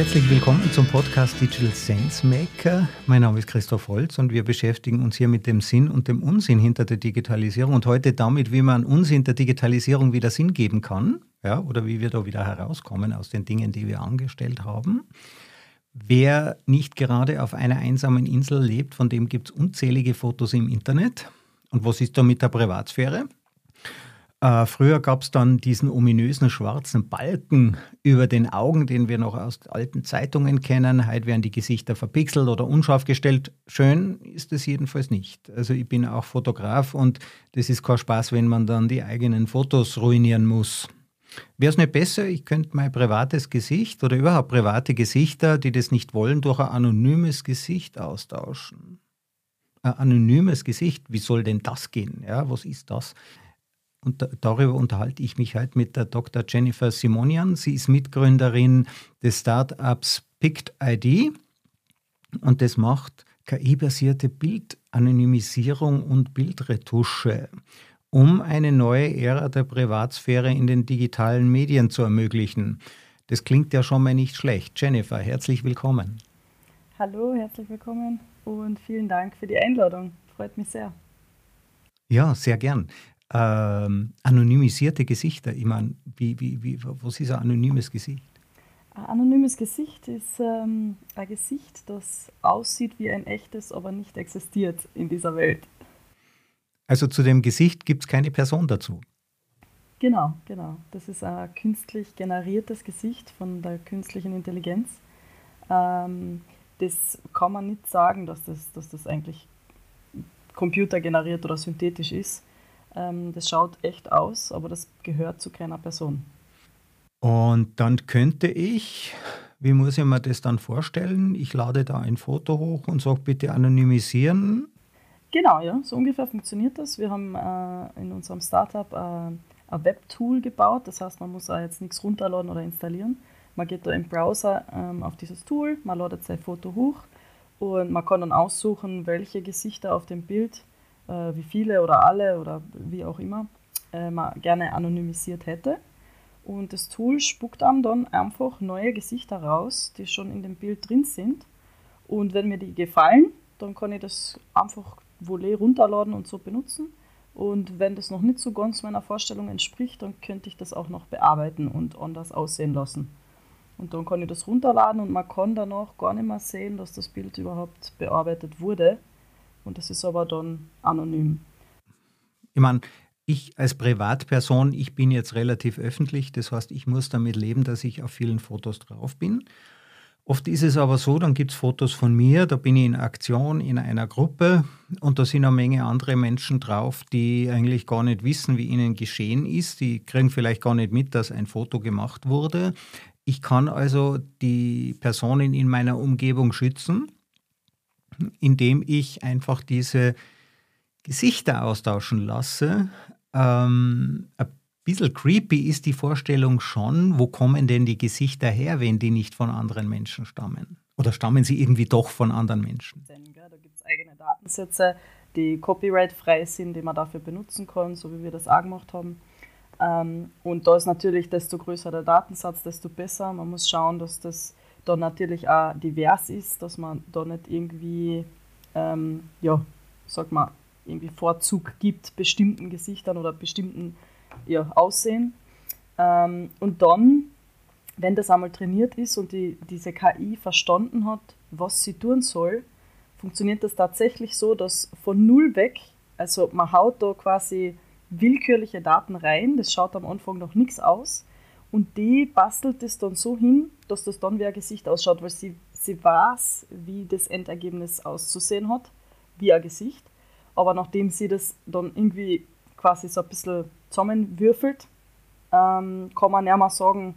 herzlich willkommen zum Podcast Digital Sense Maker. Mein Name ist Christoph Holz und wir beschäftigen uns hier mit dem Sinn und dem Unsinn hinter der Digitalisierung und heute damit, wie man Unsinn der Digitalisierung wieder Sinn geben kann ja, oder wie wir da wieder herauskommen aus den Dingen, die wir angestellt haben. Wer nicht gerade auf einer einsamen Insel lebt, von dem gibt es unzählige Fotos im Internet. Und was ist da mit der Privatsphäre? Äh, früher gab es dann diesen ominösen schwarzen Balken über den Augen, den wir noch aus alten Zeitungen kennen. Heute werden die Gesichter verpixelt oder unscharf gestellt. Schön ist es jedenfalls nicht. Also ich bin auch Fotograf und das ist kein Spaß, wenn man dann die eigenen Fotos ruinieren muss. Wäre es nicht besser, ich könnte mein privates Gesicht oder überhaupt private Gesichter, die das nicht wollen, durch ein anonymes Gesicht austauschen? Ein anonymes Gesicht, wie soll denn das gehen? Ja, was ist das? Und darüber unterhalte ich mich heute mit der Dr. Jennifer Simonian. Sie ist Mitgründerin des Startups Picked ID und das macht KI-basierte Bildanonymisierung und Bildretusche, um eine neue Ära der Privatsphäre in den digitalen Medien zu ermöglichen. Das klingt ja schon mal nicht schlecht. Jennifer, herzlich willkommen. Hallo, herzlich willkommen und vielen Dank für die Einladung. Freut mich sehr. Ja, sehr gern ähm, anonymisierte Gesichter. Ich meine, wie, wie, wie, was ist ein anonymes Gesicht? Ein anonymes Gesicht ist ähm, ein Gesicht, das aussieht wie ein echtes, aber nicht existiert in dieser Welt. Also zu dem Gesicht gibt es keine Person dazu. Genau, genau. Das ist ein künstlich generiertes Gesicht von der künstlichen Intelligenz. Ähm, das kann man nicht sagen, dass das, dass das eigentlich computergeneriert oder synthetisch ist. Ähm, das schaut echt aus, aber das gehört zu keiner Person. Und dann könnte ich, wie muss ich mir das dann vorstellen? Ich lade da ein Foto hoch und sage bitte anonymisieren. Genau, ja, so ungefähr funktioniert das. Wir haben äh, in unserem Startup äh, ein Webtool gebaut, das heißt, man muss auch jetzt nichts runterladen oder installieren. Man geht da im Browser ähm, auf dieses Tool, man ladet sein Foto hoch und man kann dann aussuchen, welche Gesichter auf dem Bild äh, wie viele oder alle oder wie auch immer äh, man gerne anonymisiert hätte. Und das Tool spuckt einem dann einfach neue Gesichter raus, die schon in dem Bild drin sind. Und wenn mir die gefallen, dann kann ich das einfach volé runterladen und so benutzen. Und wenn das noch nicht so ganz meiner Vorstellung entspricht, dann könnte ich das auch noch bearbeiten und anders aussehen lassen. Und dann kann ich das runterladen und man kann danach gar nicht mehr sehen, dass das Bild überhaupt bearbeitet wurde. Und das ist aber dann anonym. Ich meine, ich als Privatperson, ich bin jetzt relativ öffentlich, das heißt, ich muss damit leben, dass ich auf vielen Fotos drauf bin. Oft ist es aber so, dann gibt es Fotos von mir, da bin ich in Aktion in einer Gruppe und da sind eine Menge andere Menschen drauf, die eigentlich gar nicht wissen, wie ihnen geschehen ist. Die kriegen vielleicht gar nicht mit, dass ein Foto gemacht wurde. Ich kann also die Personen in meiner Umgebung schützen indem ich einfach diese Gesichter austauschen lasse. Ähm, ein bisschen creepy ist die Vorstellung schon, wo kommen denn die Gesichter her, wenn die nicht von anderen Menschen stammen? Oder stammen sie irgendwie doch von anderen Menschen? Da gibt es eigene Datensätze, die copyright-frei sind, die man dafür benutzen kann, so wie wir das auch gemacht haben. Ähm, und da ist natürlich, desto größer der Datensatz, desto besser. Man muss schauen, dass das da natürlich auch divers ist, dass man da nicht irgendwie, ähm, ja, sag mal, irgendwie Vorzug gibt bestimmten Gesichtern oder bestimmten ja, Aussehen. Ähm, und dann, wenn das einmal trainiert ist und die, diese KI verstanden hat, was sie tun soll, funktioniert das tatsächlich so, dass von null weg, also man haut da quasi willkürliche Daten rein, das schaut am Anfang noch nichts aus und die bastelt es dann so hin, dass das dann wie ein Gesicht ausschaut, weil sie, sie weiß, wie das Endergebnis auszusehen hat, wie ein Gesicht. Aber nachdem sie das dann irgendwie quasi so ein bisschen zusammenwürfelt, ähm, kann man nicht mehr sagen,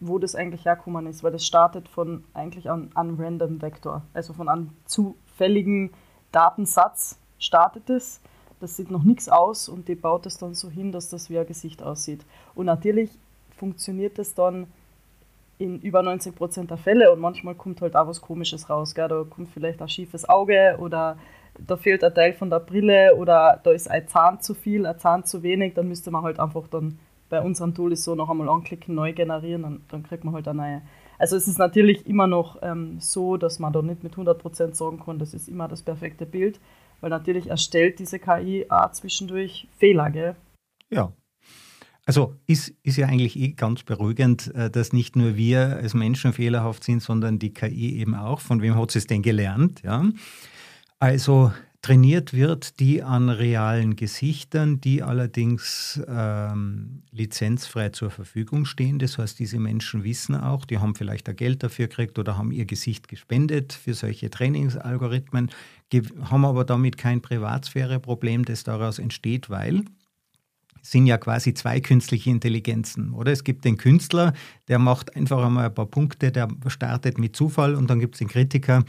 wo das eigentlich herkommen ist, weil das startet von eigentlich einem, einem Random Vektor, also von einem zufälligen Datensatz startet es. Das sieht noch nichts aus und die baut es dann so hin, dass das wie ein Gesicht aussieht. Und natürlich funktioniert das dann in über 90 Prozent der Fälle und manchmal kommt halt auch was Komisches raus. Gell? Da kommt vielleicht ein schiefes Auge oder da fehlt ein Teil von der Brille oder da ist ein Zahn zu viel, ein Zahn zu wenig, dann müsste man halt einfach dann bei unserem Tool ist so noch einmal anklicken, neu generieren, dann, dann kriegt man halt eine neue, Also es ist natürlich immer noch ähm, so, dass man da nicht mit 100% sagen kann, das ist immer das perfekte Bild, weil natürlich erstellt diese KI auch zwischendurch Fehler, gell? Ja. Also ist, ist ja eigentlich eh ganz beruhigend, äh, dass nicht nur wir als Menschen fehlerhaft sind, sondern die KI eben auch. Von wem hat sie es denn gelernt? Ja? Also trainiert wird, die an realen Gesichtern, die allerdings ähm, lizenzfrei zur Verfügung stehen. Das heißt, diese Menschen wissen auch, die haben vielleicht da Geld dafür gekriegt oder haben ihr Gesicht gespendet für solche Trainingsalgorithmen, haben aber damit kein Privatsphäreproblem, das daraus entsteht, weil sind ja quasi zwei künstliche Intelligenzen, oder? Es gibt den Künstler, der macht einfach einmal ein paar Punkte, der startet mit Zufall und dann gibt es den Kritiker.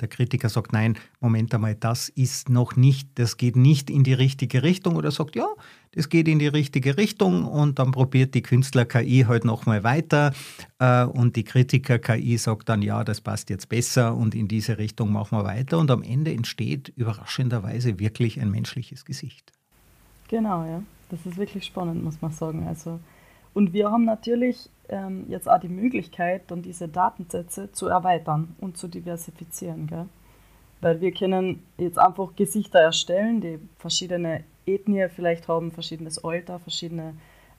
Der Kritiker sagt, nein, Moment einmal, das ist noch nicht, das geht nicht in die richtige Richtung oder sagt, ja, das geht in die richtige Richtung und dann probiert die Künstler-KI halt nochmal weiter äh, und die Kritiker-KI sagt dann, ja, das passt jetzt besser und in diese Richtung machen wir weiter und am Ende entsteht überraschenderweise wirklich ein menschliches Gesicht. Genau, ja. Das ist wirklich spannend, muss man sagen. Also, und wir haben natürlich ähm, jetzt auch die Möglichkeit, dann diese Datensätze zu erweitern und zu diversifizieren. Gell? Weil wir können jetzt einfach Gesichter erstellen, die verschiedene Ethnien vielleicht haben, verschiedenes Alter, verschiedene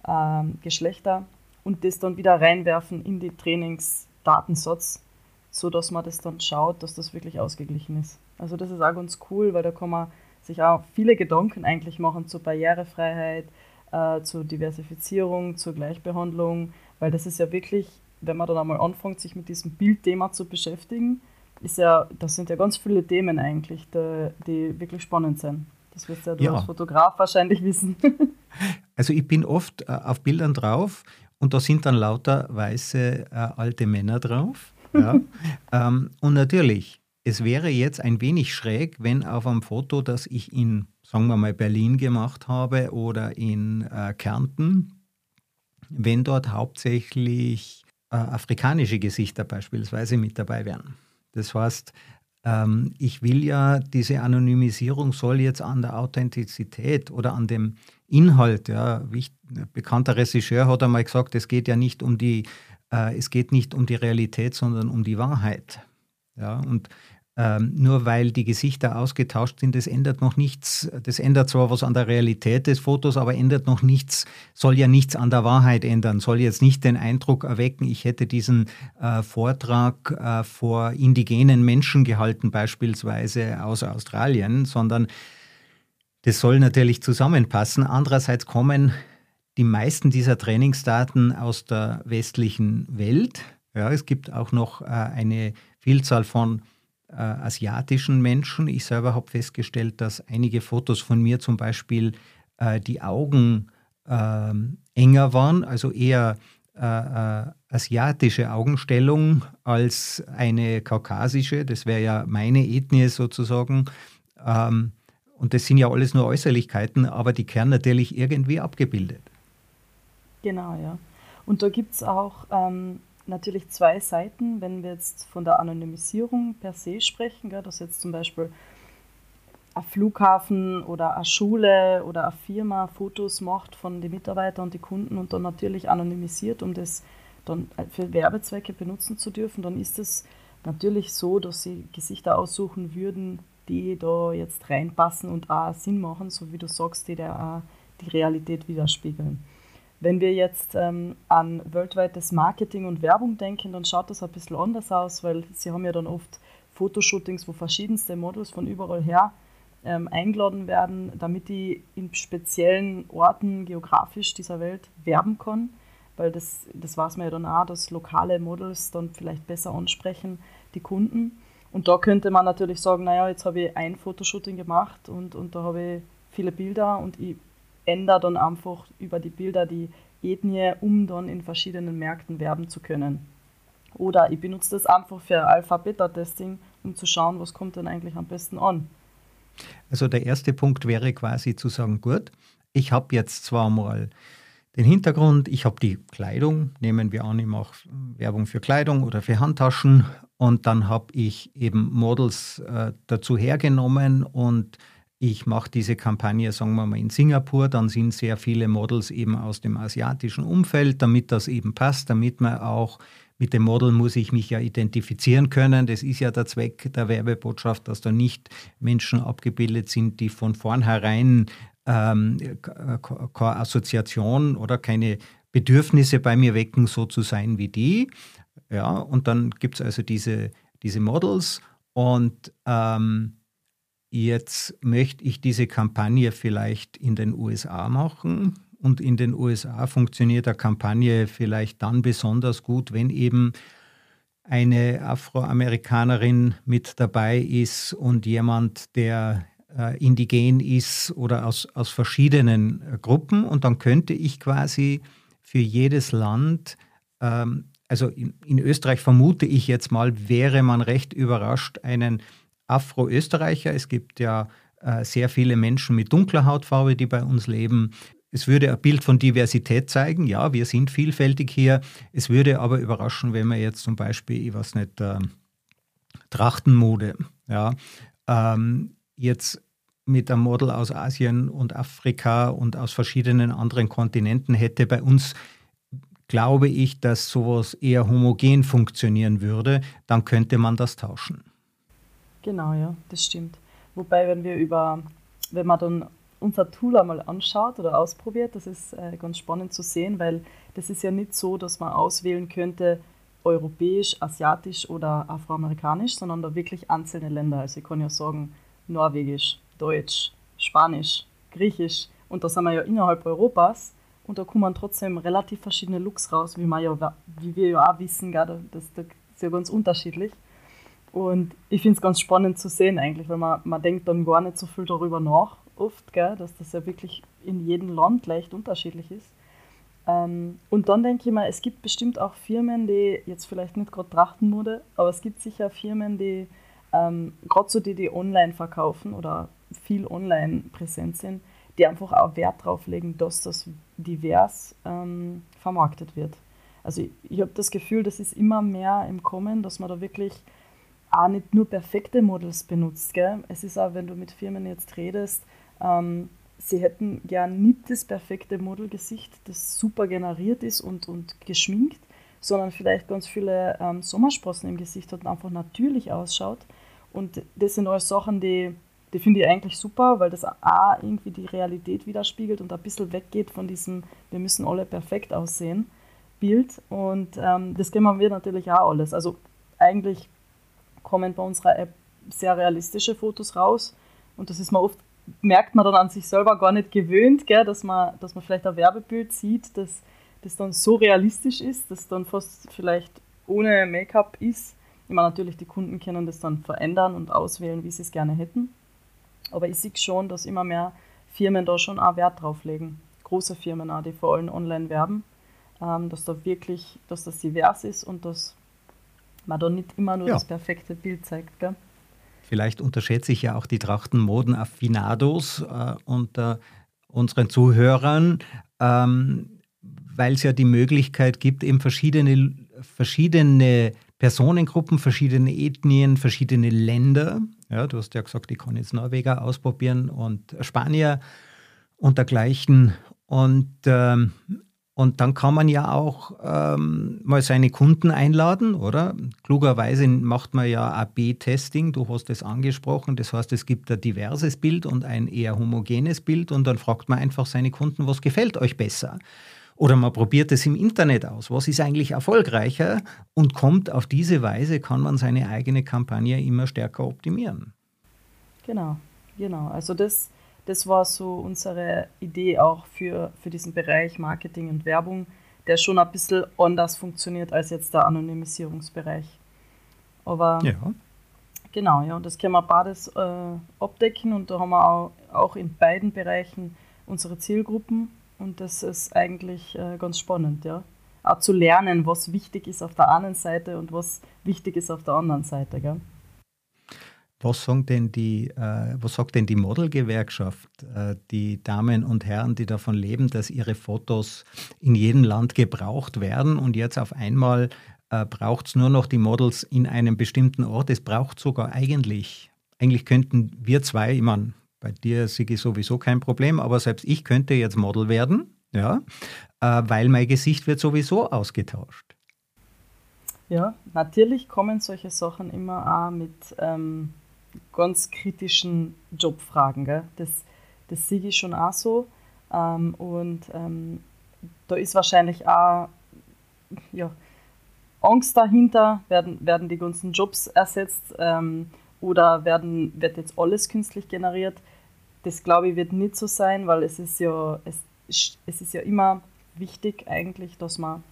ähm, Geschlechter und das dann wieder reinwerfen in die Trainingsdatensatz, sodass man das dann schaut, dass das wirklich ausgeglichen ist. Also das ist auch ganz cool, weil da kann man sich auch viele Gedanken eigentlich machen zur Barrierefreiheit, äh, zur Diversifizierung, zur Gleichbehandlung, weil das ist ja wirklich, wenn man dann einmal anfängt, sich mit diesem Bildthema zu beschäftigen, ist ja, das sind ja ganz viele Themen eigentlich, die, die wirklich spannend sind. Das wirst ja du ja. als Fotograf wahrscheinlich wissen. also ich bin oft äh, auf Bildern drauf und da sind dann lauter weiße äh, alte Männer drauf. Ja. ähm, und natürlich, es wäre jetzt ein wenig schräg, wenn auf einem Foto, das ich in, sagen wir mal, Berlin gemacht habe oder in äh, Kärnten, wenn dort hauptsächlich äh, afrikanische Gesichter beispielsweise mit dabei wären. Das heißt, ähm, ich will ja, diese Anonymisierung soll jetzt an der Authentizität oder an dem Inhalt, ja, ein bekannter Regisseur hat einmal gesagt, es geht ja nicht um die, äh, es geht nicht um die Realität, sondern um die Wahrheit. Ja, und ähm, nur weil die Gesichter ausgetauscht sind, das ändert noch nichts. Das ändert zwar was an der Realität des Fotos, aber ändert noch nichts, soll ja nichts an der Wahrheit ändern, soll jetzt nicht den Eindruck erwecken, ich hätte diesen äh, Vortrag äh, vor indigenen Menschen gehalten, beispielsweise aus Australien, sondern das soll natürlich zusammenpassen. Andererseits kommen die meisten dieser Trainingsdaten aus der westlichen Welt. Ja, es gibt auch noch äh, eine Vielzahl von asiatischen Menschen. Ich selber habe festgestellt, dass einige Fotos von mir zum Beispiel äh, die Augen äh, enger waren, also eher äh, äh, asiatische Augenstellung als eine kaukasische. Das wäre ja meine Ethnie sozusagen. Ähm, und das sind ja alles nur Äußerlichkeiten, aber die kehren natürlich irgendwie abgebildet. Genau, ja. Und da gibt es auch ähm, natürlich zwei Seiten, wenn wir jetzt von der Anonymisierung per se sprechen, gell, dass jetzt zum Beispiel ein Flughafen oder eine Schule oder eine Firma Fotos macht von den Mitarbeitern und den Kunden und dann natürlich anonymisiert, um das dann für Werbezwecke benutzen zu dürfen, dann ist es natürlich so, dass sie Gesichter aussuchen würden, die da jetzt reinpassen und auch Sinn machen, so wie du sagst, die da auch die Realität widerspiegeln. Wenn wir jetzt ähm, an weltweites Marketing und Werbung denken, dann schaut das ein bisschen anders aus, weil sie haben ja dann oft Fotoshootings, wo verschiedenste Models von überall her ähm, eingeladen werden, damit die in speziellen Orten geografisch dieser Welt werben können, weil das, das weiß man ja dann auch, dass lokale Models dann vielleicht besser ansprechen, die Kunden. Und da könnte man natürlich sagen, naja, jetzt habe ich ein Fotoshooting gemacht und, und da habe ich viele Bilder und ich ändere dann einfach über die Bilder die Ethnie, um dann in verschiedenen Märkten werben zu können. Oder ich benutze das einfach für Alpha-Beta-Testing, um zu schauen, was kommt denn eigentlich am besten an. Also der erste Punkt wäre quasi zu sagen, gut, ich habe jetzt zwar mal den Hintergrund, ich habe die Kleidung, nehmen wir an, ich mache Werbung für Kleidung oder für Handtaschen und dann habe ich eben Models äh, dazu hergenommen und ich mache diese Kampagne, sagen wir mal, in Singapur, dann sind sehr viele Models eben aus dem asiatischen Umfeld, damit das eben passt, damit man auch mit dem Model muss ich mich ja identifizieren können. Das ist ja der Zweck der Werbebotschaft, dass da nicht Menschen abgebildet sind, die von vornherein ähm, keine Assoziation oder keine Bedürfnisse bei mir wecken, so zu sein wie die. Ja, und dann gibt es also diese, diese Models und ähm, jetzt möchte ich diese Kampagne vielleicht in den USA machen. Und in den USA funktioniert eine Kampagne vielleicht dann besonders gut, wenn eben eine Afroamerikanerin mit dabei ist und jemand, der äh, indigen ist oder aus, aus verschiedenen äh, Gruppen. Und dann könnte ich quasi für jedes Land ähm, also in, in, Österreich vermute ich jetzt mal, wäre man recht überrascht, einen Afro-Österreicher. Es gibt ja äh, sehr viele Menschen mit dunkler Hautfarbe, die bei uns leben. Es würde ein Bild von Diversität zeigen. Ja, wir sind vielfältig hier. Es würde aber überraschen, wenn man jetzt zum Beispiel, ich weiß nicht, äh, Trachtenmode, ja, ähm, jetzt mit einem Model aus Asien und Afrika und aus verschiedenen anderen Kontinenten hätte. Bei uns glaube ich, dass sowas eher homogen funktionieren würde. Dann könnte man das tauschen. Genau, ja, das stimmt. Wobei, wenn wir über, wenn man dann unser Tool einmal anschaut oder ausprobiert, das ist äh, ganz spannend zu sehen, weil das ist ja nicht so, dass man auswählen könnte, europäisch, asiatisch oder afroamerikanisch, sondern da wirklich einzelne Länder. Also ich kann ja sagen, norwegisch, deutsch, spanisch, griechisch und da sind wir ja innerhalb Europas und da kommen trotzdem relativ verschiedene Looks raus, wie, wir ja, wie wir ja auch wissen, das ist ja ganz unterschiedlich. Und ich finde es ganz spannend zu sehen eigentlich, weil man, man denkt dann gar nicht so viel darüber nach, oft, gell, dass das ja wirklich in jedem Land leicht unterschiedlich ist. Ähm, und dann denke ich mal, es gibt bestimmt auch Firmen, die jetzt vielleicht nicht gerade Trachtenmode, aber es gibt sicher Firmen, die ähm, gerade so die, die online verkaufen oder viel online präsent sind, die einfach auch Wert darauf legen, dass das divers ähm, vermarktet wird. Also ich, ich habe das Gefühl, das ist immer mehr im Kommen, dass man da wirklich auch nicht nur perfekte Models benutzt. Gell? Es ist auch, wenn du mit Firmen jetzt redest, ähm, sie hätten gern nicht das perfekte Modelgesicht, das super generiert ist und, und geschminkt, sondern vielleicht ganz viele ähm, Sommersprossen im Gesicht hat und einfach natürlich ausschaut. Und das sind alles Sachen, die, die finde ich eigentlich super, weil das auch irgendwie die Realität widerspiegelt und ein bisschen weggeht von diesem, wir müssen alle perfekt aussehen, Bild. Und ähm, das kennen wir natürlich auch alles. Also eigentlich kommen bei unserer App sehr realistische Fotos raus. Und das ist man oft, merkt man dann an sich selber gar nicht gewöhnt, gell, dass, man, dass man vielleicht ein Werbebild sieht, das, das dann so realistisch ist, dass dann fast vielleicht ohne Make-up ist. Ich meine, natürlich, die Kunden können das dann verändern und auswählen, wie sie es gerne hätten. Aber ich sehe schon, dass immer mehr Firmen da schon auch Wert drauf legen. Große Firmen auch, die vor allem online werben, ähm, dass da wirklich, dass das divers ist und dass man da nicht immer nur ja. das perfekte Bild zeigt. Gell? Vielleicht unterschätze ich ja auch die Trachtenmoden-Affinados äh, unter unseren Zuhörern, ähm, weil es ja die Möglichkeit gibt, eben verschiedene, verschiedene Personengruppen, verschiedene Ethnien, verschiedene Länder. Ja, du hast ja gesagt, ich kann jetzt Norweger ausprobieren und Spanier und dergleichen. Und ähm, und dann kann man ja auch ähm, mal seine Kunden einladen, oder? Klugerweise macht man ja AB-Testing, du hast es angesprochen. Das heißt, es gibt ein diverses Bild und ein eher homogenes Bild und dann fragt man einfach seine Kunden, was gefällt euch besser? Oder man probiert es im Internet aus, was ist eigentlich erfolgreicher und kommt auf diese Weise, kann man seine eigene Kampagne immer stärker optimieren. Genau, genau. Also das das war so unsere Idee auch für, für diesen Bereich Marketing und Werbung, der schon ein bisschen anders funktioniert als jetzt der Anonymisierungsbereich. Aber ja. genau, ja, das können wir beides äh, abdecken und da haben wir auch, auch in beiden Bereichen unsere Zielgruppen und das ist eigentlich äh, ganz spannend, ja. Auch zu lernen, was wichtig ist auf der einen Seite und was wichtig ist auf der anderen Seite. Gell? Was, sagen denn die, äh, was sagt denn die Modelgewerkschaft, äh, die Damen und Herren, die davon leben, dass ihre Fotos in jedem Land gebraucht werden und jetzt auf einmal äh, braucht es nur noch die Models in einem bestimmten Ort? Es braucht sogar eigentlich, eigentlich könnten wir zwei, ich meine, bei dir, Sigi, sowieso kein Problem, aber selbst ich könnte jetzt Model werden, ja, äh, weil mein Gesicht wird sowieso ausgetauscht. Ja, natürlich kommen solche Sachen immer auch mit ähm, ganz kritischen Jobfragen. Gell? Das, das sehe ich schon auch so. Ähm, und ähm, da ist wahrscheinlich auch ja, Angst dahinter, werden, werden die ganzen Jobs ersetzt ähm, oder werden, wird jetzt alles künstlich generiert. Das glaube ich wird nicht so sein, weil es ist ja, es, es ist ja immer wichtig eigentlich, dass man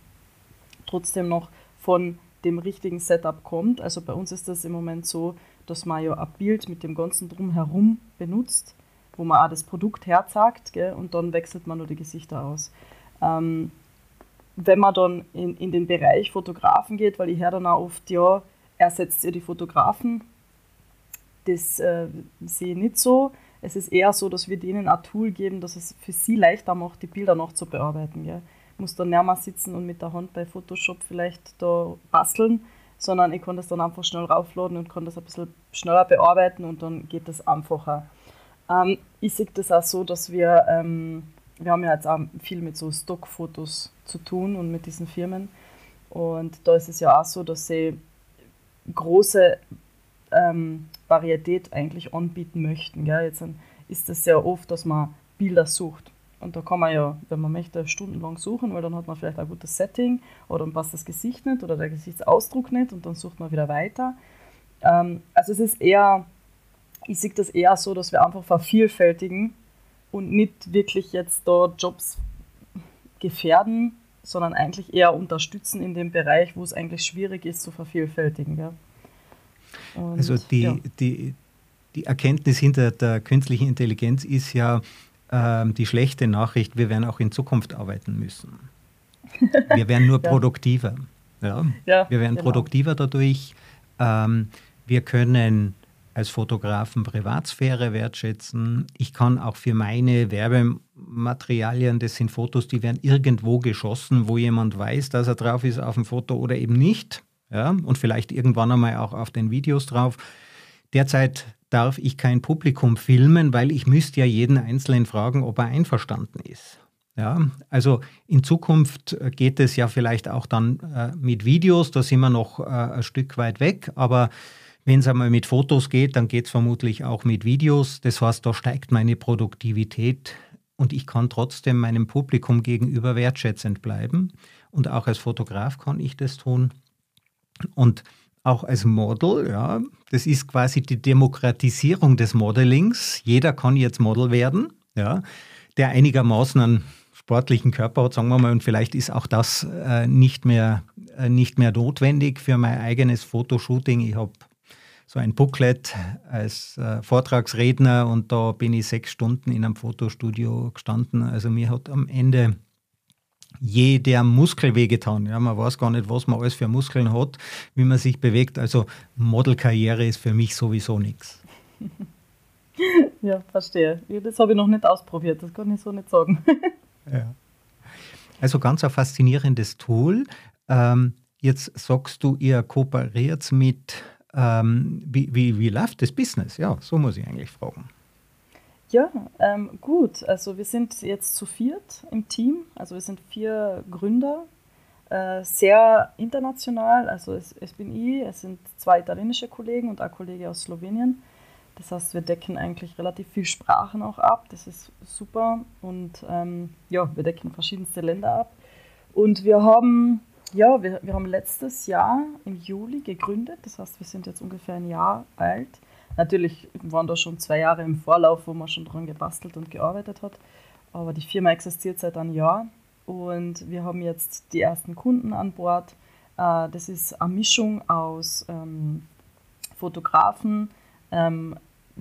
trotzdem noch von dem richtigen Setup kommt. Also bei uns ist das im Moment so, dass man ja ein Bild mit dem ganzen Drumherum benutzt, wo man auch das Produkt herzagt gell, und dann wechselt man nur die Gesichter aus. Ähm, wenn man dann in, in den Bereich Fotografen geht, weil ich höre dann auch oft, ja, ersetzt ihr die Fotografen. Das äh, sehe ich nicht so. Es ist eher so, dass wir denen ein Tool geben, dass es für sie leichter macht, die Bilder noch zu bearbeiten. Gell muss dann mehr sitzen und mit der Hand bei Photoshop vielleicht da basteln, sondern ich kann das dann einfach schnell raufladen und kann das ein bisschen schneller bearbeiten und dann geht das einfacher. Ähm, ich sehe das auch so, dass wir, ähm, wir haben ja jetzt auch viel mit so Stockfotos zu tun und mit diesen Firmen. Und da ist es ja auch so, dass sie große ähm, Varietät eigentlich anbieten möchten. Gell? Jetzt ist es sehr oft, dass man Bilder sucht. Und da kann man ja, wenn man möchte, stundenlang suchen, weil dann hat man vielleicht ein gutes Setting oder dann passt das Gesicht nicht oder der Gesichtsausdruck nicht und dann sucht man wieder weiter. Ähm, also es ist eher, ich sehe das eher so, dass wir einfach vervielfältigen und nicht wirklich jetzt da Jobs gefährden, sondern eigentlich eher unterstützen in dem Bereich, wo es eigentlich schwierig ist zu vervielfältigen. Ja. Und, also die, ja. die, die Erkenntnis hinter der künstlichen Intelligenz ist ja, die schlechte Nachricht, wir werden auch in Zukunft arbeiten müssen. Wir werden nur produktiver. Ja. ja wir werden genau. produktiver dadurch. Ähm, wir können als Fotografen Privatsphäre wertschätzen. Ich kann auch für meine Werbematerialien, das sind Fotos, die werden irgendwo geschossen, wo jemand weiß, dass er drauf ist auf dem Foto oder eben nicht. Ja, und vielleicht irgendwann einmal auch auf den Videos drauf. Derzeit darf ich kein Publikum filmen, weil ich müsste ja jeden Einzelnen fragen, ob er einverstanden ist. Ja, also in Zukunft geht es ja vielleicht auch dann äh, mit Videos, da sind wir noch äh, ein Stück weit weg, aber wenn es einmal mit Fotos geht, dann geht es vermutlich auch mit Videos. Das heißt, da steigt meine Produktivität und ich kann trotzdem meinem Publikum gegenüber wertschätzend bleiben. Und auch als Fotograf kann ich das tun. Und auch als Model, ja. Das ist quasi die Demokratisierung des Modelings. Jeder kann jetzt Model werden, ja, der einigermaßen einen sportlichen Körper hat, sagen wir mal, und vielleicht ist auch das äh, nicht, mehr, äh, nicht mehr notwendig für mein eigenes Fotoshooting. Ich habe so ein Booklet als äh, Vortragsredner und da bin ich sechs Stunden in einem Fotostudio gestanden. Also mir hat am Ende jeder Muskel wehgetan. Ja, man weiß gar nicht, was man alles für Muskeln hat, wie man sich bewegt. Also Modelkarriere ist für mich sowieso nichts. Ja, verstehe. Das habe ich noch nicht ausprobiert, das kann ich so nicht sagen. Ja. Also ganz ein faszinierendes Tool. Ähm, jetzt sagst du, ihr kooperiert mit, ähm, wie, wie, wie läuft das Business? Ja, so muss ich eigentlich fragen. Ja, ähm, gut. Also wir sind jetzt zu viert im Team. Also wir sind vier Gründer, äh, sehr international. Also es, es, bin ich, es sind zwei italienische Kollegen und ein Kollege aus Slowenien. Das heißt, wir decken eigentlich relativ viel Sprachen auch ab. Das ist super. Und ähm, ja, wir decken verschiedenste Länder ab. Und wir haben, ja, wir, wir haben letztes Jahr im Juli gegründet. Das heißt, wir sind jetzt ungefähr ein Jahr alt Natürlich waren da schon zwei Jahre im Vorlauf, wo man schon dran gebastelt und gearbeitet hat. Aber die Firma existiert seit einem Jahr und wir haben jetzt die ersten Kunden an Bord. Äh, das ist eine Mischung aus ähm, Fotografen, ähm,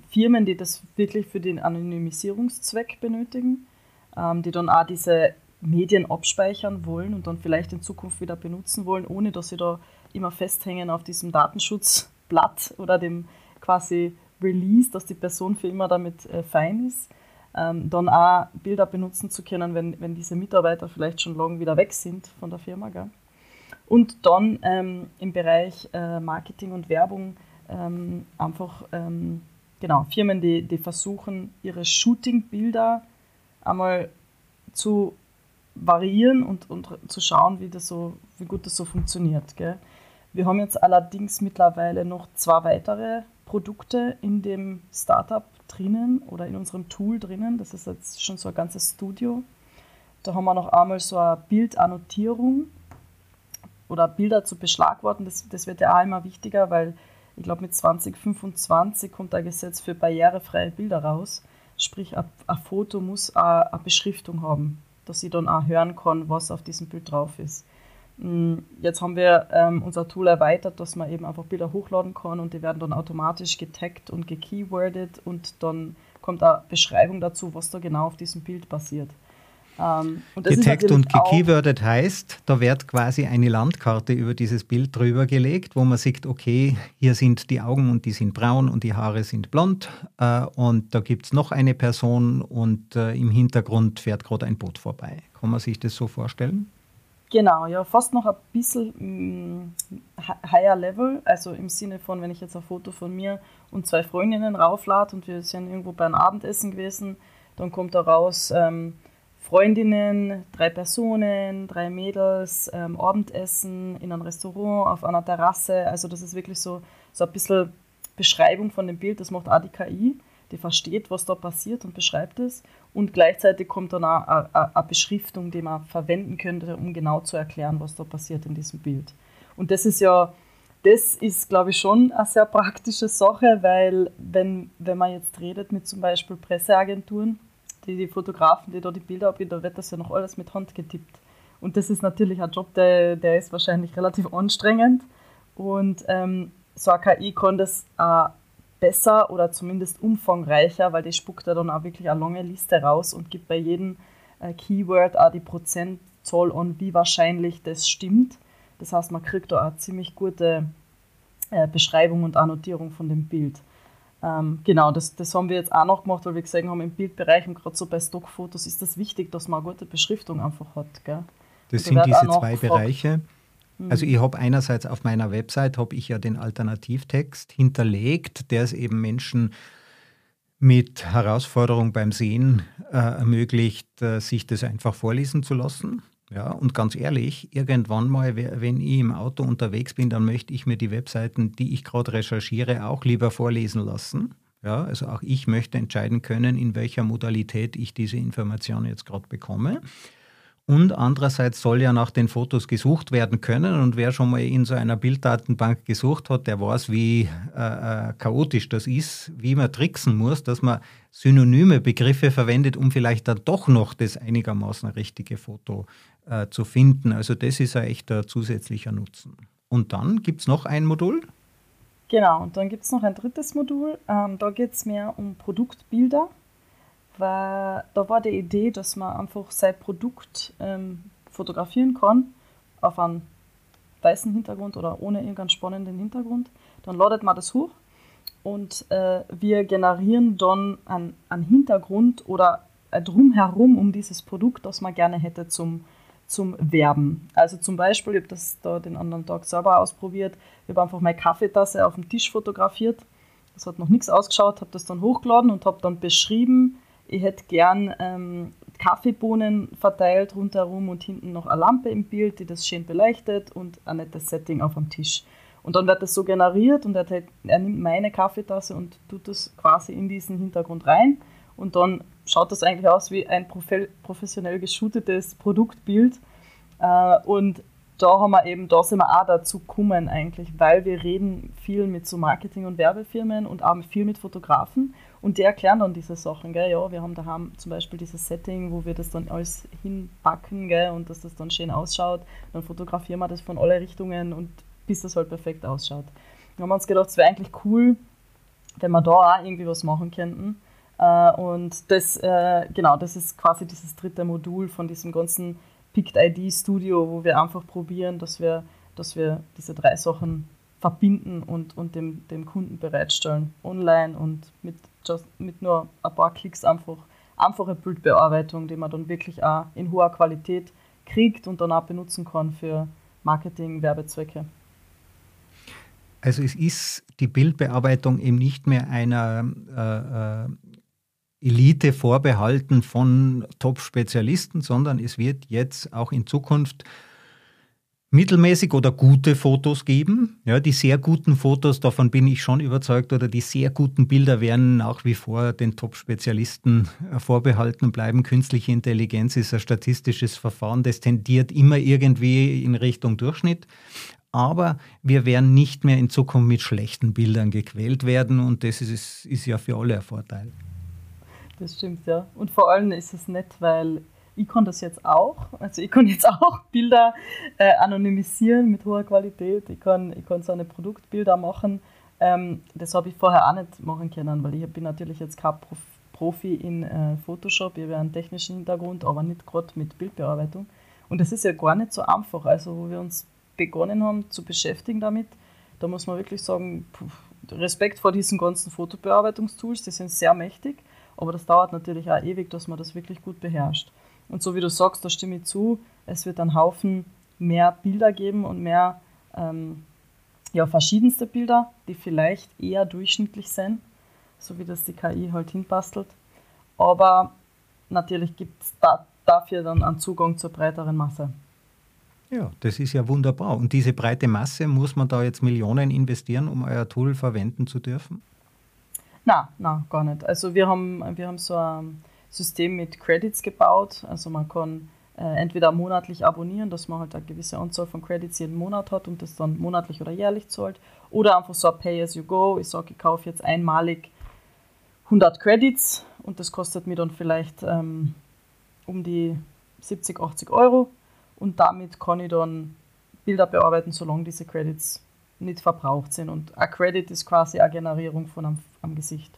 Firmen, die das wirklich für den Anonymisierungszweck benötigen, ähm, die dann auch diese Medien abspeichern wollen und dann vielleicht in Zukunft wieder benutzen wollen, ohne dass sie da immer festhängen auf diesem Datenschutzblatt oder dem quasi Release, dass die Person für immer damit äh, fein ist. Ähm, dann auch Bilder benutzen zu können, wenn, wenn diese Mitarbeiter vielleicht schon lange wieder weg sind von der Firma. Gell? Und dann ähm, im Bereich äh, Marketing und Werbung ähm, einfach ähm, genau, Firmen, die, die versuchen, ihre Shooting-Bilder einmal zu variieren und, und zu schauen, wie, das so, wie gut das so funktioniert. Gell? Wir haben jetzt allerdings mittlerweile noch zwei weitere Produkte in dem Startup drinnen oder in unserem Tool drinnen. Das ist jetzt schon so ein ganzes Studio. Da haben wir noch einmal so eine Bildannotierung oder Bilder zu beschlagworten. Das, das wird ja auch immer wichtiger, weil ich glaube, mit 2025 kommt ein Gesetz für barrierefreie Bilder raus. Sprich, ein, Foto muss eine, eine Beschriftung haben, dass ich dann auch hören kann, was auf diesem Bild drauf ist. Mm, jetzt haben wir ähm, unser Tool erweitert, dass man eben einfach Bilder hochladen kann und die werden dann automatisch getaggt und gekeywordet und dann kommt eine Beschreibung dazu, was da genau auf diesem Bild passiert. Ähm, Getaggt und gekeywordet heißt, da wird quasi eine Landkarte über dieses Bild drüber gelegt, wo man sieht, okay, hier sind die Augen und die sind braun und die Haare sind blond äh, und da gibt es noch eine Person und äh, im Hintergrund fährt gerade ein Boot vorbei. Kann man sich das so vorstellen? Genau, ja, fast noch ein bisschen mm, higher level, also im Sinne von, wenn ich jetzt ein Foto von mir und zwei Freundinnen rauflade und wir sind irgendwo beim Abendessen gewesen, dann kommt da raus, ähm, Freundinnen, drei Personen, drei Mädels, ähm, Abendessen in einem Restaurant, auf einer Terrasse. Also das ist wirklich so, so ein bisschen Beschreibung von dem Bild. Das macht auch die KI. Die versteht, was da passiert und beschreibt es. Und gleichzeitig kommt dann auch eine, Beschriftung, die man verwenden könnte, um genau zu erklären, was da passiert in diesem Bild. Und das ist ja, das ist, glaube ich, schon eine sehr praktische Sache, weil wenn, wenn man jetzt redet mit zum Beispiel Presseagenturen, die, die Fotografen, die da die Bilder abgeben, da wird das ja noch alles mit Hand getippt. Und das ist natürlich ein Job, der, der ist wahrscheinlich relativ anstrengend. Und ähm, so eine KI kann das auch besser oder zumindest umfangreicher, weil die spuckt ja dann auch wirklich eine lange Liste raus und gibt bei jedem äh, Keyword auch die Prozentzahl an, wie wahrscheinlich das stimmt. Das heißt, man kriegt da auch ziemlich gute äh, Beschreibung und Annotierung von dem Bild. Ähm, genau, das, das haben wir jetzt auch noch gemacht, weil wir gesehen haben, im Bildbereich und gerade so bei Stockfotos ist das wichtig, dass man eine gute Beschriftung einfach hat. Gell? Das sind diese zwei Bereiche. Hm. Also ich habe einerseits auf meiner Website habe ich ja den Alternativtext hinterlegt, der es eben Menschen mit Herausforderung beim Sehen äh, ermöglicht, äh, sich das einfach vorlesen zu lassen. Ja, und ganz ehrlich, irgendwann mal, wenn ich im Auto unterwegs bin, dann möchte ich mir die Webseiten, die ich gerade recherchiere, auch lieber vorlesen lassen. Ja, also auch ich möchte entscheiden können, in welcher Modalität ich diese Information jetzt gerade bekomme. Und andererseits soll ja nach den Fotos gesucht werden können. Und wer schon mal in so einer Bilddatenbank gesucht hat, der weiß, wie äh, äh, chaotisch das ist, wie man tricksen muss, dass man synonyme Begriffe verwendet, um vielleicht dann doch noch das einigermaßen richtige Foto äh, zu finden. Also das ist ein echter zusätzlicher Nutzen. Und dann gibt es noch ein Modul. Genau, und dann gibt es noch ein drittes Modul. Ähm, da geht es mehr um Produktbilder weil da war die Idee, dass man einfach sein Produkt ähm, fotografieren kann auf einem weißen Hintergrund oder ohne irgendeinen spannenden Hintergrund. Dann ladet man das hoch und äh, wir generieren dann einen, einen Hintergrund oder Drumherum um dieses Produkt, das man gerne hätte zum, zum Werben. Also zum Beispiel, ich habe das da den anderen Tag selber ausprobiert, ich habe einfach meine Kaffeetasse auf dem Tisch fotografiert. Das hat noch nichts ausgeschaut, habe das dann hochgeladen und habe dann beschrieben, ich hätte gern ähm, Kaffeebohnen verteilt rundherum und hinten noch eine Lampe im Bild, die das schön beleuchtet und ein nettes Setting auf dem Tisch. Und dann wird das so generiert und er, er nimmt meine Kaffeetasse und tut das quasi in diesen Hintergrund rein. Und dann schaut das eigentlich aus wie ein professionell geschootetes Produktbild. Äh, und da haben wir eben, da sind wir auch dazu gekommen eigentlich, weil wir reden viel mit so Marketing- und Werbefirmen und auch viel mit Fotografen und die erklären dann diese Sachen, gell? ja, wir haben daheim zum Beispiel dieses Setting, wo wir das dann alles hinbacken gell? und dass das dann schön ausschaut, dann fotografieren wir das von alle Richtungen und bis das halt perfekt ausschaut. Dann haben wir uns gedacht, es wäre eigentlich cool, wenn wir da auch irgendwie was machen könnten. Äh, und das, äh, genau, das ist quasi dieses dritte Modul von diesem ganzen Picked ID Studio, wo wir einfach probieren, dass wir, dass wir diese drei Sachen verbinden und, und dem, dem Kunden bereitstellen. Online und mit, mit nur ein paar Klicks einfach einfache Bildbearbeitung, die man dann wirklich auch in hoher Qualität kriegt und dann auch benutzen kann für Marketing, Werbezwecke. Also es ist die Bildbearbeitung eben nicht mehr einer äh, äh Elite vorbehalten von Top-Spezialisten, sondern es wird jetzt auch in Zukunft mittelmäßig oder gute Fotos geben. Ja, die sehr guten Fotos, davon bin ich schon überzeugt, oder die sehr guten Bilder werden nach wie vor den Top-Spezialisten vorbehalten bleiben. Künstliche Intelligenz ist ein statistisches Verfahren, das tendiert immer irgendwie in Richtung Durchschnitt. Aber wir werden nicht mehr in Zukunft mit schlechten Bildern gequält werden und das ist, ist ja für alle ein Vorteil. Das stimmt, ja. Und vor allem ist es nett, weil ich kann das jetzt auch. Also ich kann jetzt auch Bilder äh, anonymisieren mit hoher Qualität. Ich kann, ich kann so eine Produktbilder machen. Ähm, das habe ich vorher auch nicht machen können, weil ich bin natürlich jetzt kein Prof Profi in äh, Photoshop. Ich habe einen technischen Hintergrund, aber nicht gerade mit Bildbearbeitung. Und das ist ja gar nicht so einfach. Also wo wir uns begonnen haben zu beschäftigen damit, da muss man wirklich sagen, Respekt vor diesen ganzen Fotobearbeitungstools, die sind sehr mächtig, aber das dauert natürlich auch ewig, dass man das wirklich gut beherrscht. Und so wie du sagst, da stimme ich zu, es wird einen Haufen mehr Bilder geben und mehr ähm, ja, verschiedenste Bilder, die vielleicht eher durchschnittlich sind, so wie das die KI halt hinbastelt. Aber natürlich gibt es da, dafür dann einen Zugang zur breiteren Masse. Ja, das ist ja wunderbar. Und diese breite Masse, muss man da jetzt Millionen investieren, um euer Tool verwenden zu dürfen? Na, na, gar nicht. Also wir haben, wir haben so ein System mit Credits gebaut. Also man kann äh, entweder monatlich abonnieren, dass man halt eine gewisse Anzahl von Credits jeden Monat hat und das dann monatlich oder jährlich zahlt. Oder einfach so ein Pay-as-you-go. Ich sage, ich kaufe jetzt einmalig 100 Credits und das kostet mir dann vielleicht ähm, um die 70, 80 Euro und damit kann ich dann Bilder bearbeiten, solange diese Credits nicht verbraucht sind. Und ein Credit ist quasi eine Generierung von einem, einem Gesicht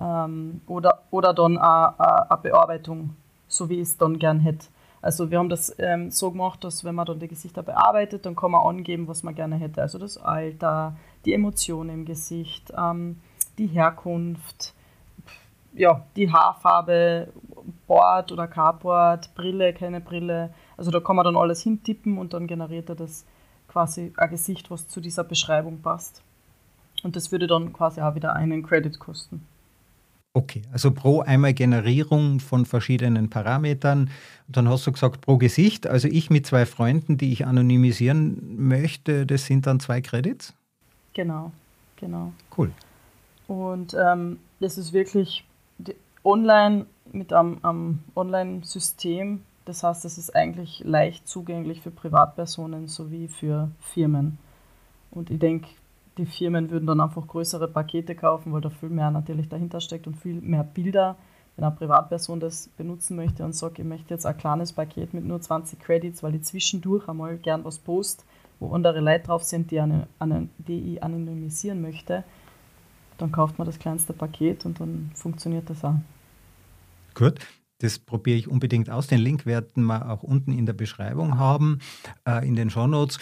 ähm, oder, oder dann eine Bearbeitung, so wie ich es dann gern hätte. Also wir haben das ähm, so gemacht, dass wenn man dann die Gesichter bearbeitet, dann kann man angeben, was man gerne hätte. Also das Alter, die Emotionen im Gesicht, ähm, die Herkunft, ja, die Haarfarbe, Board oder Carport, Brille, keine Brille. Also da kann man dann alles hintippen und dann generiert er das quasi ein Gesicht, was zu dieser Beschreibung passt. Und das würde dann quasi auch wieder einen Credit kosten. Okay, also pro einmal Generierung von verschiedenen Parametern. Und dann hast du gesagt, pro Gesicht. Also ich mit zwei Freunden, die ich anonymisieren möchte, das sind dann zwei Credits? Genau, genau. Cool. Und ähm, das ist wirklich online mit einem, einem Online-System. Das heißt, es ist eigentlich leicht zugänglich für Privatpersonen sowie für Firmen. Und ich denke, die Firmen würden dann einfach größere Pakete kaufen, weil da viel mehr natürlich dahinter steckt und viel mehr Bilder. Wenn eine Privatperson das benutzen möchte und sagt, ich möchte jetzt ein kleines Paket mit nur 20 Credits, weil ich zwischendurch einmal gern was post, wo andere Leute drauf sind, die, eine, eine, die ich anonymisieren möchte, dann kauft man das kleinste Paket und dann funktioniert das auch. Gut. Das probiere ich unbedingt aus. Den Link werden wir auch unten in der Beschreibung haben, äh, in den Shownotes.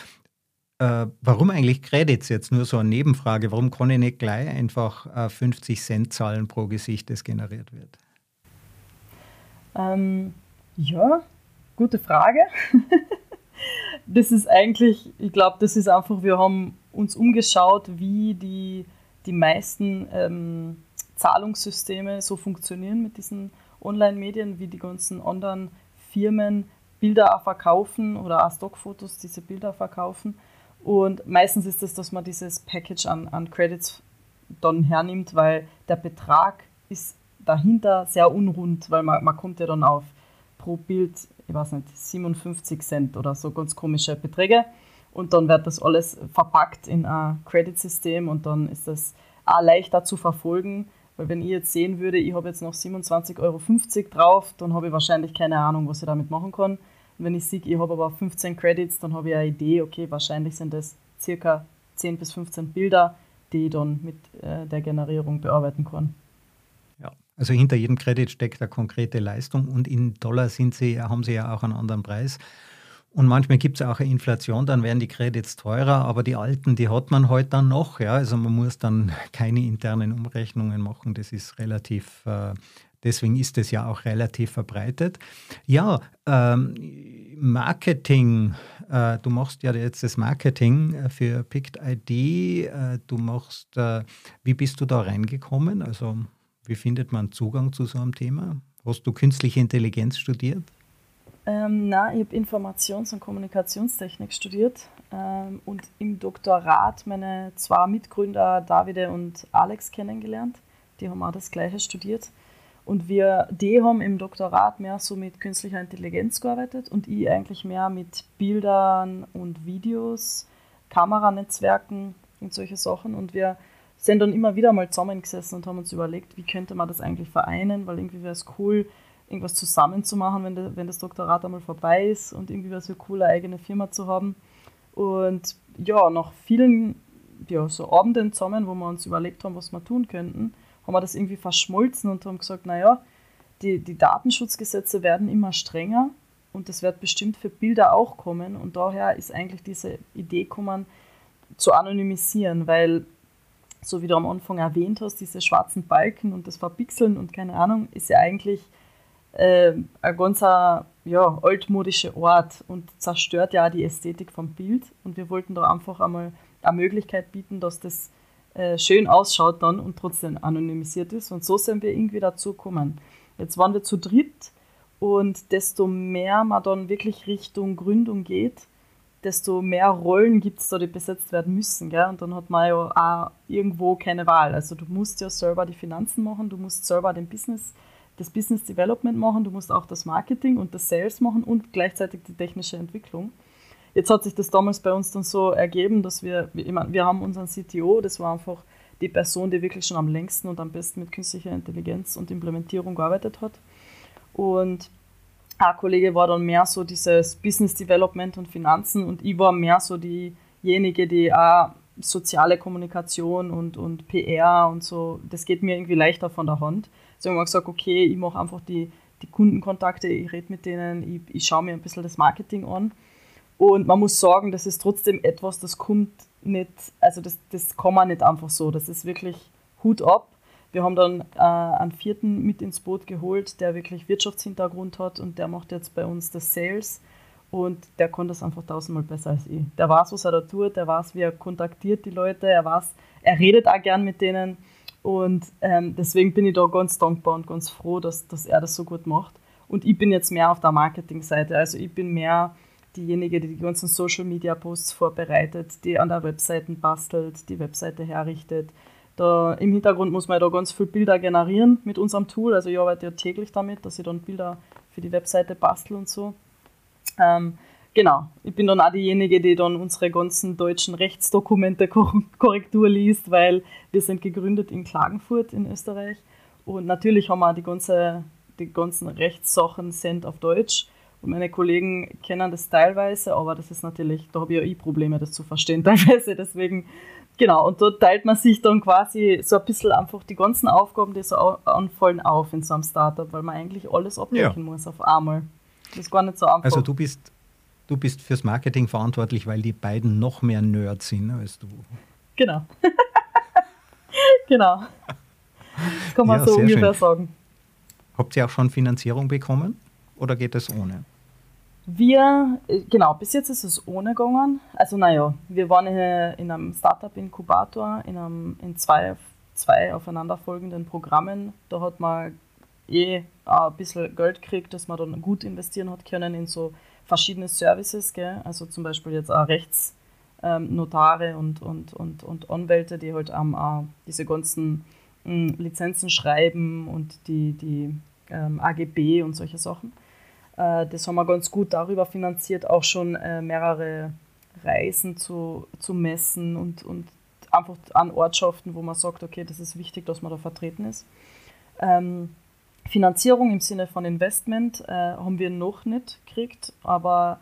Äh, warum eigentlich Credits jetzt? Nur so eine Nebenfrage. Warum kann ich nicht gleich einfach äh, 50 Cent zahlen pro Gesicht, das generiert wird? Ähm, ja, gute Frage. das ist eigentlich, ich glaube, das ist einfach, wir haben uns umgeschaut, wie die, die meisten ähm, Zahlungssysteme so funktionieren mit diesen Online-Medien, wie die ganzen anderen Firmen Bilder verkaufen oder auch Stockfotos diese Bilder verkaufen. Und meistens ist es, das, dass man dieses Package an, an Credits dann hernimmt, weil der Betrag ist dahinter sehr unrund, weil man, man kommt ja dann auf pro Bild, ich weiß nicht, 57 Cent oder so ganz komische Beträge. Und dann wird das alles verpackt in ein Credit-System und dann ist das auch leichter zu verfolgen, weil wenn ich jetzt sehen würde, ich habe jetzt noch 27,50 Euro drauf, dann habe ich wahrscheinlich keine Ahnung, was ich damit machen kann. Und wenn ich sehe, ich habe aber 15 Credits, dann habe ich eine Idee, okay, wahrscheinlich sind das circa 10 bis 15 Bilder, die ich dann mit äh, der Generierung bearbeiten kann. Ja, also hinter jedem Credit steckt eine konkrete Leistung und in Dollar sind sie, haben sie ja auch einen anderen Preis. Und manchmal gibt es auch eine Inflation, dann werden die Credits teurer, aber die alten, die hat man heute halt dann noch. Ja? Also man muss dann keine internen Umrechnungen machen. Das ist relativ äh, Deswegen ist es ja auch relativ verbreitet. Ja, ähm, Marketing. Äh, du machst ja jetzt das Marketing äh, für Picked ID. Äh, du machst, äh, wie bist du da reingekommen? Also, wie findet man Zugang zu so einem Thema? Hast du künstliche Intelligenz studiert? Ähm, na, ich habe Informations- und Kommunikationstechnik studiert ähm, und im Doktorat meine zwei Mitgründer Davide und Alex kennengelernt. Die haben auch das Gleiche studiert. Und wir, die haben im Doktorat mehr so mit künstlicher Intelligenz gearbeitet und ich eigentlich mehr mit Bildern und Videos, Kameranetzwerken und solche Sachen. Und wir sind dann immer wieder mal zusammengesessen und haben uns überlegt, wie könnte man das eigentlich vereinen, weil irgendwie wäre es cool, irgendwas zusammen zu machen, wenn, de, wenn das Doktorat einmal vorbei ist und irgendwie wäre es cool, eine eigene Firma zu haben. Und ja, nach vielen ja, so Abenden zusammen, wo wir uns überlegt haben, was wir tun könnten, haben wir das irgendwie verschmolzen und haben gesagt, naja, die, die Datenschutzgesetze werden immer strenger und das wird bestimmt für Bilder auch kommen. Und daher ist eigentlich diese Idee gekommen, zu anonymisieren, weil, so wie du am Anfang erwähnt hast, diese schwarzen Balken und das Verpixeln und keine Ahnung, ist ja eigentlich äh, ein ganz ja, altmodischer Ort und zerstört ja auch die Ästhetik vom Bild. Und wir wollten da einfach einmal eine Möglichkeit bieten, dass das äh, schön ausschaut dann und trotzdem anonymisiert ist. Und so sind wir irgendwie dazu gekommen. Jetzt waren wir zu dritt und desto mehr man dann wirklich Richtung Gründung geht, desto mehr Rollen gibt es da, die besetzt werden müssen. Gell? Und dann hat man ja auch irgendwo keine Wahl. Also du musst ja selber die Finanzen machen, du musst selber den Business, das Business Development machen, du musst auch das Marketing und das Sales machen und gleichzeitig die technische Entwicklung. Jetzt hat sich das damals bei uns dann so ergeben, dass wir, ich meine, wir haben unseren CTO, das war einfach die Person, die wirklich schon am längsten und am besten mit künstlicher Intelligenz und Implementierung gearbeitet hat. Und ein Kollege war dann mehr so dieses Business Development und Finanzen und ich war mehr so diejenige, die auch soziale Kommunikation und, und PR und so, das geht mir irgendwie leichter von der Hand. So haben wir gesagt, okay, ich mache einfach die, die Kundenkontakte, ich rede mit denen, ich, ich schaue mir ein bisschen das Marketing an und man muss sagen, das ist trotzdem etwas, das kommt nicht, also das, das kann man nicht einfach so. Das ist wirklich Hut ab. Wir haben dann äh, einen vierten mit ins Boot geholt, der wirklich Wirtschaftshintergrund hat und der macht jetzt bei uns das Sales und der kann das einfach tausendmal besser als ich. Der weiß, was er da tut, der weiß, wie er kontaktiert die Leute, er weiß, er redet auch gern mit denen und ähm, deswegen bin ich da ganz dankbar und ganz froh, dass, dass er das so gut macht. Und ich bin jetzt mehr auf der Marketingseite, also ich bin mehr diejenige, die die ganzen Social Media Posts vorbereitet, die an der Webseite bastelt, die Webseite herrichtet. Da, Im Hintergrund muss man da ganz viele Bilder generieren mit unserem Tool. Also ich arbeite ja täglich damit, dass ich dann Bilder für die Webseite bastel und so. Ähm, genau, ich bin dann auch diejenige, die dann unsere ganzen deutschen Rechtsdokumente Korrektur liest, weil wir sind gegründet in Klagenfurt in Österreich. Und natürlich haben wir die, ganze, die ganzen Rechtssachen sind auf Deutsch. Meine Kollegen kennen das teilweise, aber das ist natürlich, da habe ich ja eh Probleme, das zu verstehen teilweise. Deswegen, genau, und dort teilt man sich dann quasi so ein bisschen einfach die ganzen Aufgaben, die so anfallen, auf in so einem Startup, weil man eigentlich alles abdecken ja. muss auf einmal. Das ist gar nicht so einfach. Also du bist, du bist fürs Marketing verantwortlich, weil die beiden noch mehr Nerds sind als du. Genau. genau. Das kann man ja, so ungefähr schön. sagen. Habt ihr auch schon Finanzierung bekommen? oder geht es ohne? Wir, äh, genau, bis jetzt ist es ohne gegangen. Also naja, wir waren in einem Startup-Inkubator, in, in zwei, zwei aufeinanderfolgenden Programmen. Da hat man eh ein bisschen Geld gekriegt, dass man dann gut investieren hat können in so verschiedene Services, gell? also zum Beispiel jetzt auch Rechtsnotare ähm, und, und, und, und Anwälte, die halt auch diese ganzen ähm, Lizenzen schreiben und die, die ähm, AGB und solche Sachen. Äh, das haben wir ganz gut darüber finanziert, auch schon äh, mehrere Reisen zu, zu messen und, und einfach an Ortschaften, wo man sagt, okay, das ist wichtig, dass man da vertreten ist. Ähm, Finanzierung im Sinne von Investment äh, haben wir noch nicht gekriegt, aber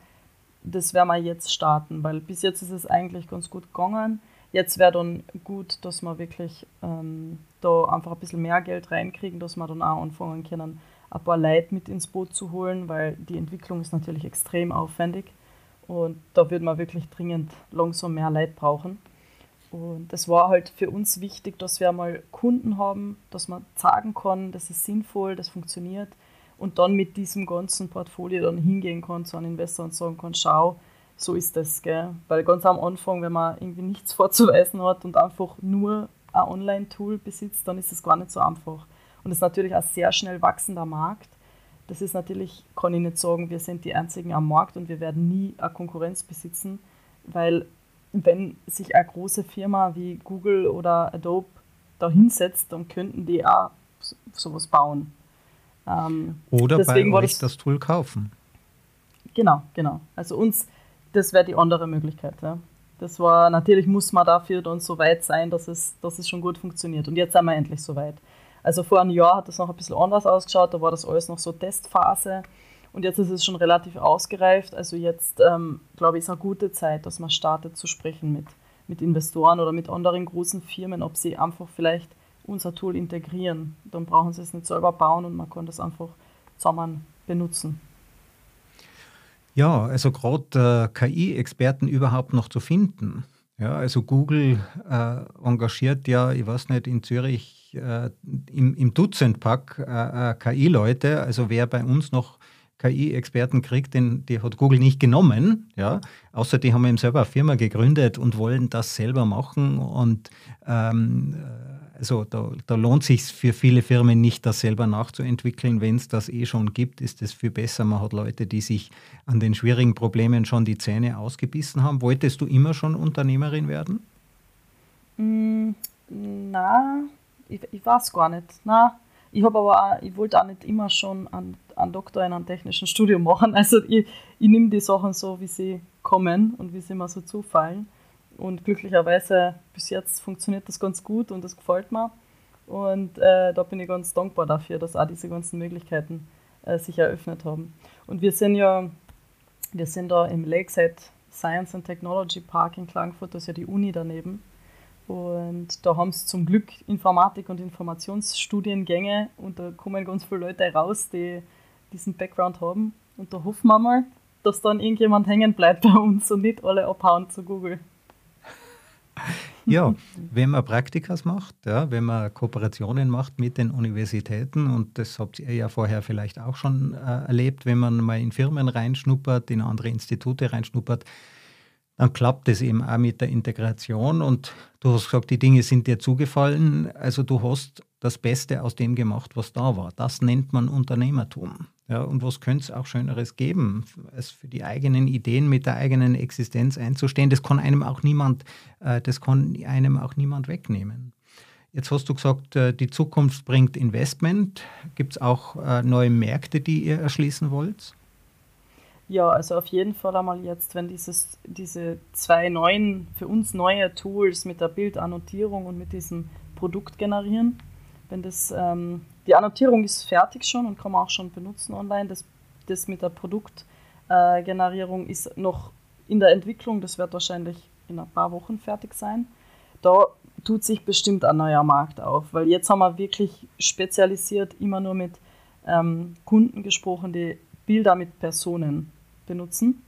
das werden wir jetzt starten, weil bis jetzt ist es eigentlich ganz gut gegangen. Jetzt wäre dann gut, dass wir wirklich ähm, da einfach ein bisschen mehr Geld reinkriegen, dass wir dann auch anfangen können, ein paar Leute mit ins Boot zu holen, weil die Entwicklung ist natürlich extrem aufwendig und da würde man wirklich dringend langsam mehr Leute brauchen. Und es war halt für uns wichtig, dass wir mal Kunden haben, dass man sagen kann, das ist sinnvoll, das funktioniert und dann mit diesem ganzen Portfolio dann hingehen kann zu einem Investor und sagen kann, schau, so ist das, gell? Weil ganz am Anfang, wenn man irgendwie nichts vorzuweisen hat und einfach nur ein Online-Tool besitzt, dann ist das gar nicht so einfach. Und es ist natürlich ein sehr schnell wachsender Markt. das ist natürlich, kann ich nicht sagen, wir sind die einzigen am Markt und wir werden nie eine Konkurrenz besitzen, weil wenn sich eine große Firma wie Google oder Adobe da hinsetzt, dann könnten die auch sowas bauen. Ähm, oder bei euch das, das Tool kaufen. Genau, genau. Also uns, das wäre die andere Möglichkeit. Ja. Das war, natürlich muss man dafür dann so weit sein, dass es, dass es schon gut funktioniert. Und jetzt sind wir endlich so weit. Also vor einem Jahr hat das noch ein bisschen anders ausgeschaut, da war das alles noch so Testphase. Und jetzt ist es schon relativ ausgereift. Also jetzt, ähm, glaube ich, ist eine gute Zeit, dass man startet zu sprechen mit, mit Investoren oder mit anderen großen Firmen, ob sie einfach vielleicht unser Tool integrieren. Dann brauchen sie es nicht selber bauen und man kann das einfach zusammen benutzen. Ja, also gerade äh, KI-Experten überhaupt noch zu finden. Ja, also Google äh, engagiert ja, ich weiß nicht, in Zürich äh, im, im Dutzendpack äh, äh KI-Leute. Also wer bei uns noch KI-Experten kriegt, den die hat Google nicht genommen. Ja? Außer die haben eben selber eine Firma gegründet und wollen das selber machen. Und ähm, also da, da lohnt sich für viele Firmen nicht, das selber nachzuentwickeln. Wenn es das eh schon gibt, ist es viel besser. Man hat Leute, die sich an den schwierigen Problemen schon die Zähne ausgebissen haben. Wolltest du immer schon Unternehmerin werden? Mm, na, ich, ich weiß gar nicht. Na, ich habe aber auch, ich wollte auch nicht immer schon einen, einen Doktor in einem technischen Studium machen. Also ich, ich nehme die Sachen so, wie sie kommen und wie sie mir so zufallen. Und glücklicherweise bis jetzt funktioniert das ganz gut und das gefällt mir. Und äh, da bin ich ganz dankbar dafür, dass auch diese ganzen Möglichkeiten äh, sich eröffnet haben. Und wir sind ja, wir sind da im Lakeside Science and Technology Park in Klagenfurt, das ist ja die Uni daneben. Und da haben sie zum Glück Informatik- und Informationsstudiengänge und da kommen ganz viele Leute raus, die diesen Background haben. Und da hoffen wir mal, dass dann irgendjemand hängen bleibt bei uns und nicht alle abhauen zu Google. Ja, wenn man Praktikas macht, ja, wenn man Kooperationen macht mit den Universitäten, und das habt ihr ja vorher vielleicht auch schon äh, erlebt, wenn man mal in Firmen reinschnuppert, in andere Institute reinschnuppert, dann klappt es eben auch mit der Integration. Und du hast gesagt, die Dinge sind dir zugefallen. Also du hast das Beste aus dem gemacht, was da war. Das nennt man Unternehmertum. Ja, und was könnte es auch Schöneres geben, als für die eigenen Ideen mit der eigenen Existenz einzustehen? Das kann einem auch niemand, äh, das kann einem auch niemand wegnehmen. Jetzt hast du gesagt, äh, die Zukunft bringt Investment. Gibt es auch äh, neue Märkte, die ihr erschließen wollt? Ja, also auf jeden Fall einmal jetzt, wenn dieses, diese zwei neuen, für uns neue Tools mit der Bildannotierung und mit diesem Produkt generieren, wenn das ähm, die Annotierung ist fertig schon und kann man auch schon benutzen online. Das, das mit der Produktgenerierung äh, ist noch in der Entwicklung. Das wird wahrscheinlich in ein paar Wochen fertig sein. Da tut sich bestimmt ein neuer Markt auf, weil jetzt haben wir wirklich spezialisiert immer nur mit ähm, Kunden gesprochen, die Bilder mit Personen benutzen.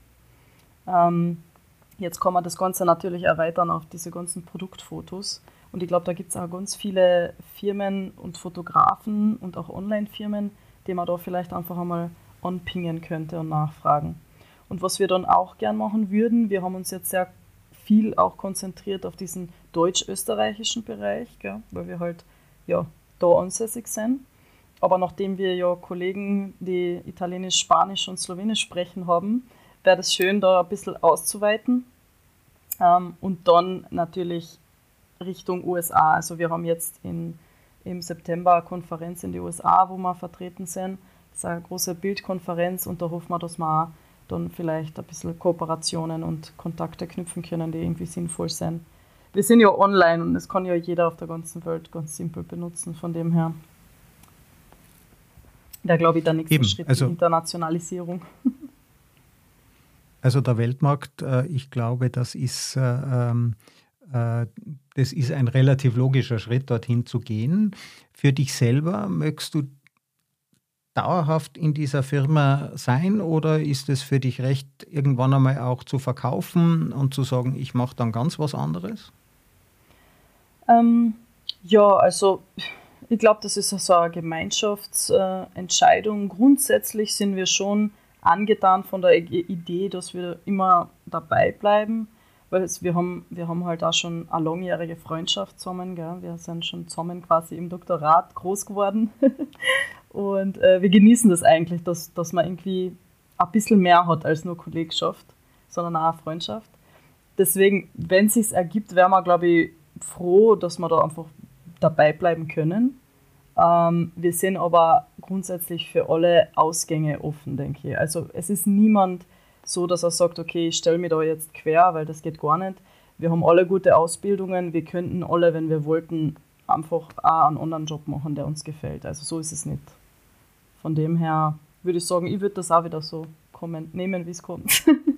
Ähm, jetzt kann man das Ganze natürlich erweitern auf diese ganzen Produktfotos. Und ich glaube, da gibt es auch ganz viele Firmen und Fotografen und auch Online-Firmen, die man da vielleicht einfach einmal anpingen könnte und nachfragen. Und was wir dann auch gern machen würden, wir haben uns jetzt sehr viel auch konzentriert auf diesen deutsch-österreichischen Bereich, gell, weil wir halt ja da ansässig sind. Aber nachdem wir ja Kollegen, die Italienisch, Spanisch und Slowenisch sprechen haben, wäre es schön, da ein bisschen auszuweiten. Ähm, und dann natürlich Richtung USA. Also wir haben jetzt in, im September eine Konferenz in den USA, wo wir vertreten sind. Das ist eine große Bildkonferenz und da hoffen wir, dass wir dann vielleicht ein bisschen Kooperationen und Kontakte knüpfen können, die irgendwie sinnvoll sind. Wir sind ja online und das kann ja jeder auf der ganzen Welt ganz simpel benutzen. Von dem her, da glaube ich, der nächste Eben, Schritt also, Internationalisierung. Also der Weltmarkt, äh, ich glaube, das ist äh, ähm, äh, das ist ein relativ logischer Schritt, dorthin zu gehen. Für dich selber möchtest du dauerhaft in dieser Firma sein oder ist es für dich recht, irgendwann einmal auch zu verkaufen und zu sagen, ich mache dann ganz was anderes? Ähm, ja, also ich glaube, das ist so eine Gemeinschaftsentscheidung. Grundsätzlich sind wir schon angetan von der Idee, dass wir immer dabei bleiben weil wir, haben, wir haben halt auch schon eine langjährige Freundschaft zusammen. Gell? Wir sind schon zusammen quasi im Doktorat groß geworden. Und äh, wir genießen das eigentlich, dass, dass man irgendwie ein bisschen mehr hat als nur Kollegschaft, sondern auch Freundschaft. Deswegen, wenn es sich ergibt, wären wir, glaube ich, froh, dass wir da einfach dabei bleiben können. Ähm, wir sind aber grundsätzlich für alle Ausgänge offen, denke ich. Also es ist niemand so, dass er sagt, okay, ich stelle mich da jetzt quer, weil das geht gar nicht. Wir haben alle gute Ausbildungen, wir könnten alle, wenn wir wollten, einfach auch einen anderen Job machen, der uns gefällt. Also so ist es nicht. Von dem her würde ich sagen, ich würde das auch wieder so kommen, nehmen, wie es kommt.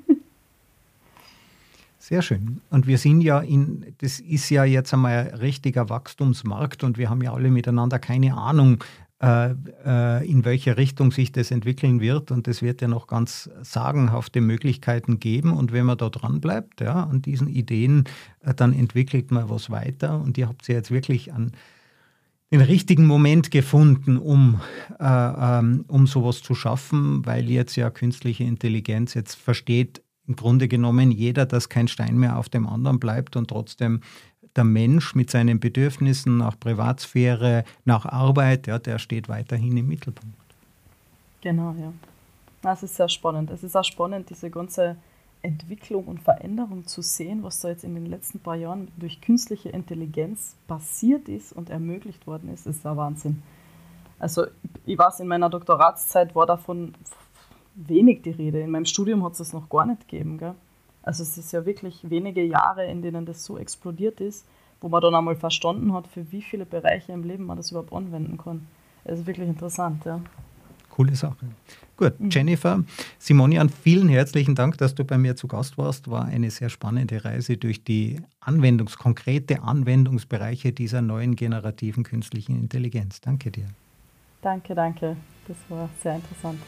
Sehr schön. Und wir sind ja in, das ist ja jetzt einmal ein richtiger Wachstumsmarkt und wir haben ja alle miteinander keine Ahnung, äh, äh, in welche Richtung sich das entwickeln wird. Und es wird ja noch ganz sagenhafte Möglichkeiten geben. Und wenn man da dran bleibt, ja, an diesen Ideen, äh, dann entwickelt man was weiter. Und ihr habt ja jetzt wirklich an den richtigen Moment gefunden, um, äh, ähm, um sowas zu schaffen, weil jetzt ja künstliche Intelligenz jetzt versteht, im Grunde genommen jeder, dass kein Stein mehr auf dem anderen bleibt und trotzdem der Mensch mit seinen Bedürfnissen nach Privatsphäre, nach Arbeit, ja, der steht weiterhin im Mittelpunkt. Genau, ja. Das ist sehr spannend. Es ist auch spannend, diese ganze Entwicklung und Veränderung zu sehen, was da jetzt in den letzten paar Jahren durch künstliche Intelligenz passiert ist und ermöglicht worden ist, ist ein Wahnsinn. Also ich weiß, in meiner Doktoratszeit war davon wenig die Rede. In meinem Studium hat es das noch gar nicht gegeben. Gell? Also es ist ja wirklich wenige Jahre, in denen das so explodiert ist, wo man dann einmal verstanden hat, für wie viele Bereiche im Leben man das überhaupt anwenden kann. Es ist wirklich interessant, ja. Coole Sache. Gut, mhm. Jennifer, Simonian, vielen herzlichen Dank, dass du bei mir zu Gast warst. War eine sehr spannende Reise durch die Anwendungs-, konkrete Anwendungsbereiche dieser neuen generativen künstlichen Intelligenz. Danke dir. Danke, danke. Das war sehr interessant.